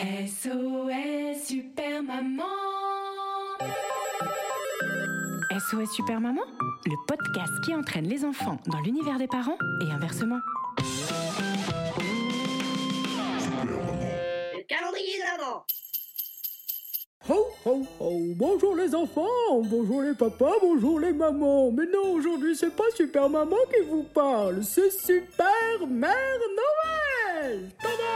SOS Super Maman SOS Super Maman, le podcast qui entraîne les enfants dans l'univers des parents et inversement. Le calendrier de l'avant Ho ho ho Bonjour les enfants, bonjour les papas, bonjour les mamans. Mais non, aujourd'hui c'est pas Super Maman qui vous parle, c'est Super Mère Noël Tada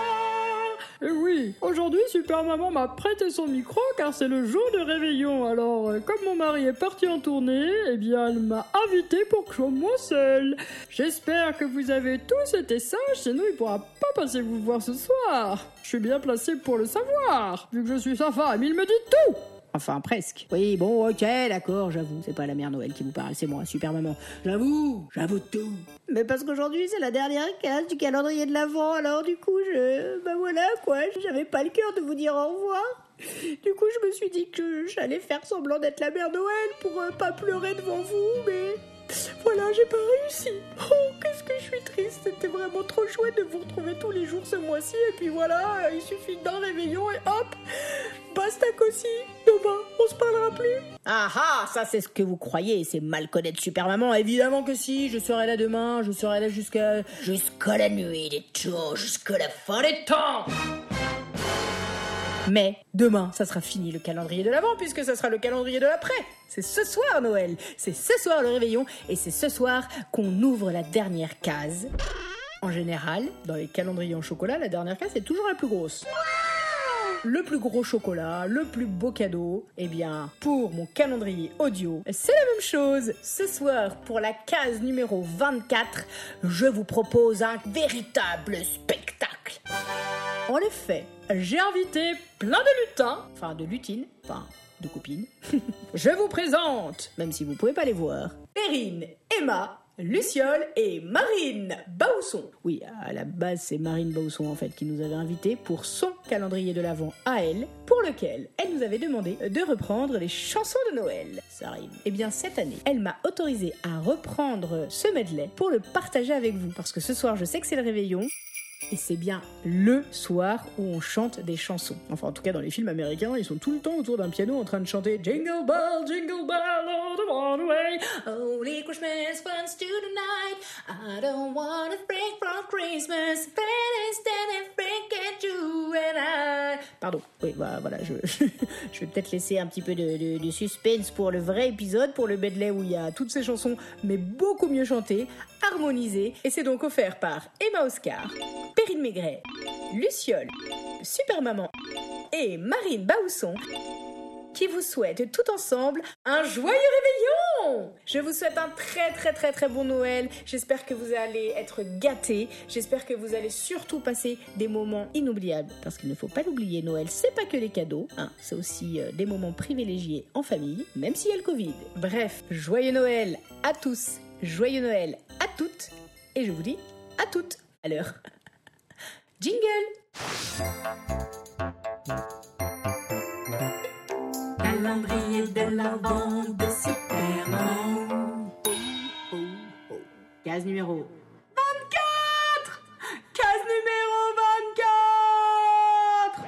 Et oui, aujourd'hui Super Maman m'a prêté son micro car c'est le jour de réveillon. Alors, euh, comme mon mari est parti en tournée, eh bien elle m'a invité pour que je sois moi seule. J'espère que vous avez tous été sages, sinon il pourra pas passer vous voir ce soir. Je suis bien placé pour le savoir, vu que je suis sa femme, il me dit tout Enfin, presque. Oui, bon, ok, d'accord, j'avoue. C'est pas la mère Noël qui vous parle, c'est moi, super maman. J'avoue, j'avoue tout. Mais parce qu'aujourd'hui, c'est la dernière case du calendrier de l'Avent, alors du coup, je. Ben voilà, quoi. J'avais pas le cœur de vous dire au revoir. Du coup, je me suis dit que j'allais faire semblant d'être la mère Noël pour euh, pas pleurer devant vous, mais. Voilà, j'ai pas réussi. Oh, qu'est-ce que je suis triste. C'était vraiment trop chouette de vous retrouver tous les jours ce mois-ci. Et puis voilà, il suffit d'un réveillon et hop, basta aussi. Ah ah, ça c'est ce que vous croyez, c'est mal connaître Super Maman. Évidemment que si, je serai là demain, je serai là jusqu'à jusqu'à la nuit des tours, jusqu'à la fin des temps. Mais demain, ça sera fini le calendrier de l'avant puisque ça sera le calendrier de l'après. C'est ce soir Noël, c'est ce soir le réveillon et c'est ce soir qu'on ouvre la dernière case. En général, dans les calendriers en chocolat, la dernière case est toujours la plus grosse. Le plus gros chocolat, le plus beau cadeau, eh bien, pour mon calendrier audio, c'est la même chose. Ce soir, pour la case numéro 24, je vous propose un véritable spectacle. En effet, j'ai invité plein de lutins, enfin de lutines, enfin de copines. Je vous présente, même si vous pouvez pas les voir, Perrine, Emma, Luciole et Marine Bausson. Oui, à la base c'est Marine Bausson en fait qui nous avait invités pour son calendrier de l'Avent à elle, pour lequel elle nous avait demandé de reprendre les chansons de Noël. Ça rime. Eh bien cette année, elle m'a autorisé à reprendre ce medley pour le partager avec vous, parce que ce soir je sais que c'est le réveillon. Et c'est bien le soir où on chante des chansons. Enfin, en tout cas, dans les films américains, ils sont tout le temps autour d'un piano en train de chanter Jingle Bell, Jingle Bell, all the one way. Christmas, to the night. I don't wanna break from Christmas. You and I. Pardon, oui, bah, voilà, je, vais peut-être laisser un petit peu de suspense pour le vrai épisode, pour le medley où il y a toutes ces chansons, mais beaucoup mieux chantées, harmonisées. Et c'est donc offert par Emma Oscar, Perrine Maigret, Luciole, Super Maman et Marine Bausson qui vous souhaitent tout ensemble un joyeux réveillon Je vous souhaite un très très très très bon Noël. J'espère que vous allez être gâtés. J'espère que vous allez surtout passer des moments inoubliables. Parce qu'il ne faut pas l'oublier, Noël, c'est pas que les cadeaux. hein. c'est aussi euh, des moments privilégiés en famille, même s'il y a le Covid. Bref, joyeux Noël à tous. Joyeux Noël à toutes. Et je vous dis à toutes. À l'heure. Jingle. Calendrier de l'avant de Superman. Case numéro 24 Case numéro 24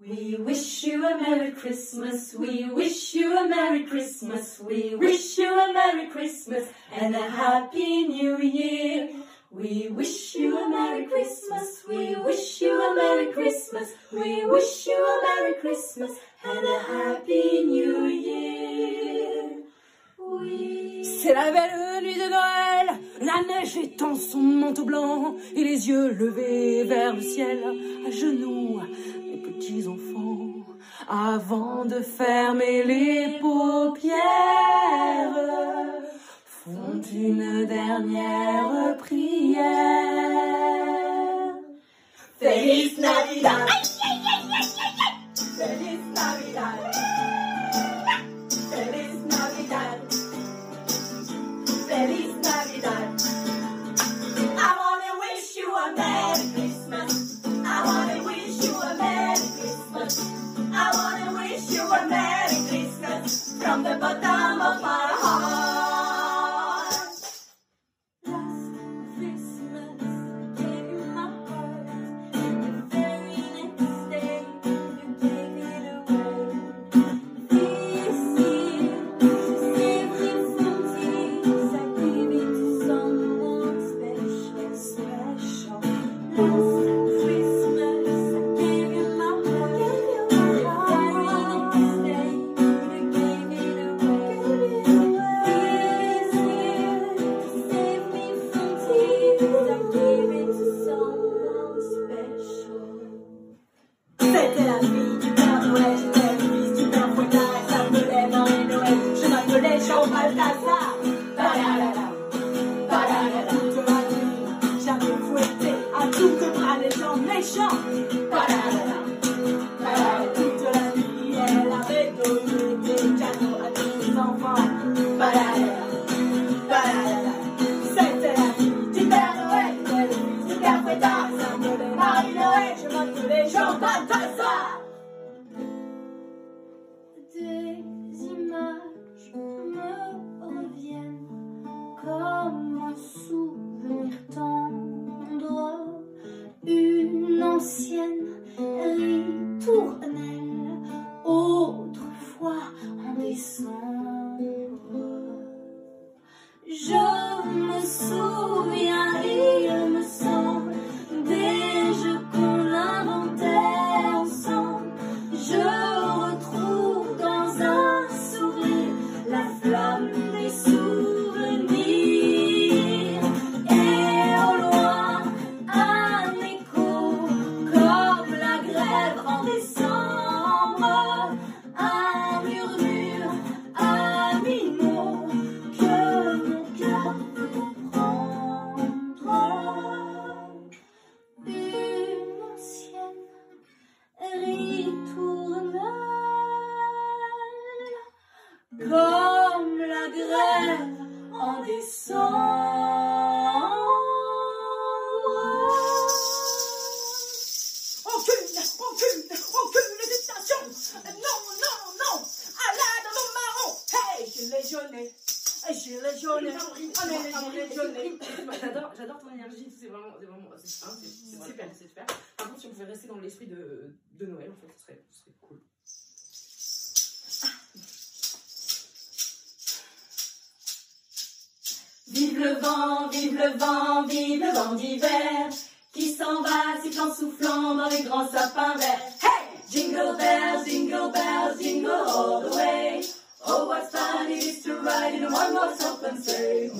We wish you a Merry Christmas, we wish you a Merry Christmas, we wish you a Merry Christmas and a Happy New Year. We wish you a Merry Christmas, we wish you a Merry Christmas, we wish you a Merry Christmas and a Happy New Year. Oui. C'est la belle nuit de Noël, la neige étend son manteau blanc et les yeux levés vers le ciel, à genoux, les petits enfants, avant de fermer les paupières, font une dernière prière. Feliz Navidad. c'est c'est super, c'est super. Par contre, si on pouvait rester dans l'esprit de, de, Noël, en fait, ce serait, ce serait cool. Vive le vent, vive le vent, vive le vent d'hiver qui s'en va sifflant soufflant dans les grands sapins verts. Hey! Jingle bells, jingle bells, jingle all the way. Oh, what fun it is to ride in a one-horse open sleigh.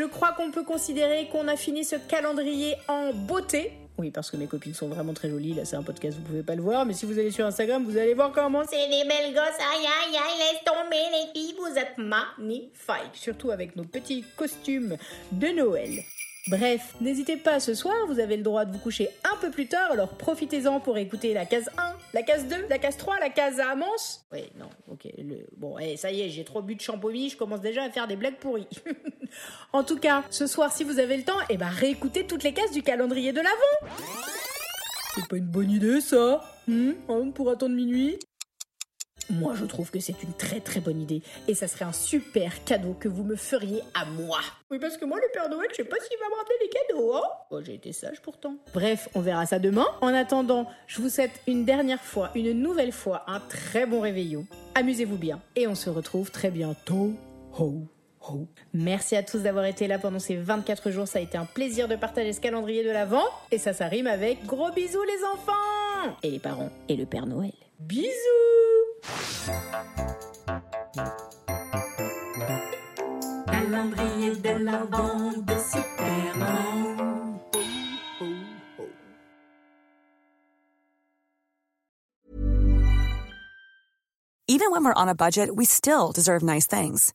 je crois qu'on peut considérer qu'on a fini ce calendrier en beauté. Oui, parce que mes copines sont vraiment très jolies. Là, c'est un podcast, vous pouvez pas le voir. Mais si vous allez sur Instagram, vous allez voir comment c'est des belles gosses. Aïe, aïe, aïe, laisse tomber les filles, vous êtes magnifiques. Surtout avec nos petits costumes de Noël. Bref, n'hésitez pas ce soir, vous avez le droit de vous coucher un peu plus tard, alors profitez-en pour écouter la case 1, la case 2, la case 3, la case à Amance. Ouais, non, ok, bon, eh, ça y est, j'ai trop bu de champomis, je commence déjà à faire des blagues pourries. en tout cas, ce soir, si vous avez le temps, eh ben réécoutez toutes les cases du calendrier de l'Avent. C'est pas une bonne idée, ça hmm hein, Pour attendre minuit moi, je trouve que c'est une très très bonne idée et ça serait un super cadeau que vous me feriez à moi. Oui, parce que moi, le Père Noël, je sais pas s'il va me ramener les cadeaux, hein oh, J'ai été sage pourtant. Bref, on verra ça demain. En attendant, je vous souhaite une dernière fois, une nouvelle fois, un très bon réveillon. Amusez-vous bien et on se retrouve très bientôt. Ho, Merci à tous d'avoir été là pendant ces 24 jours. Ça a été un plaisir de partager ce calendrier de l'Avent. Et ça, ça rime avec gros bisous les enfants Et les parents et le Père Noël. Bisous. Even when we're on a budget, we still deserve nice things.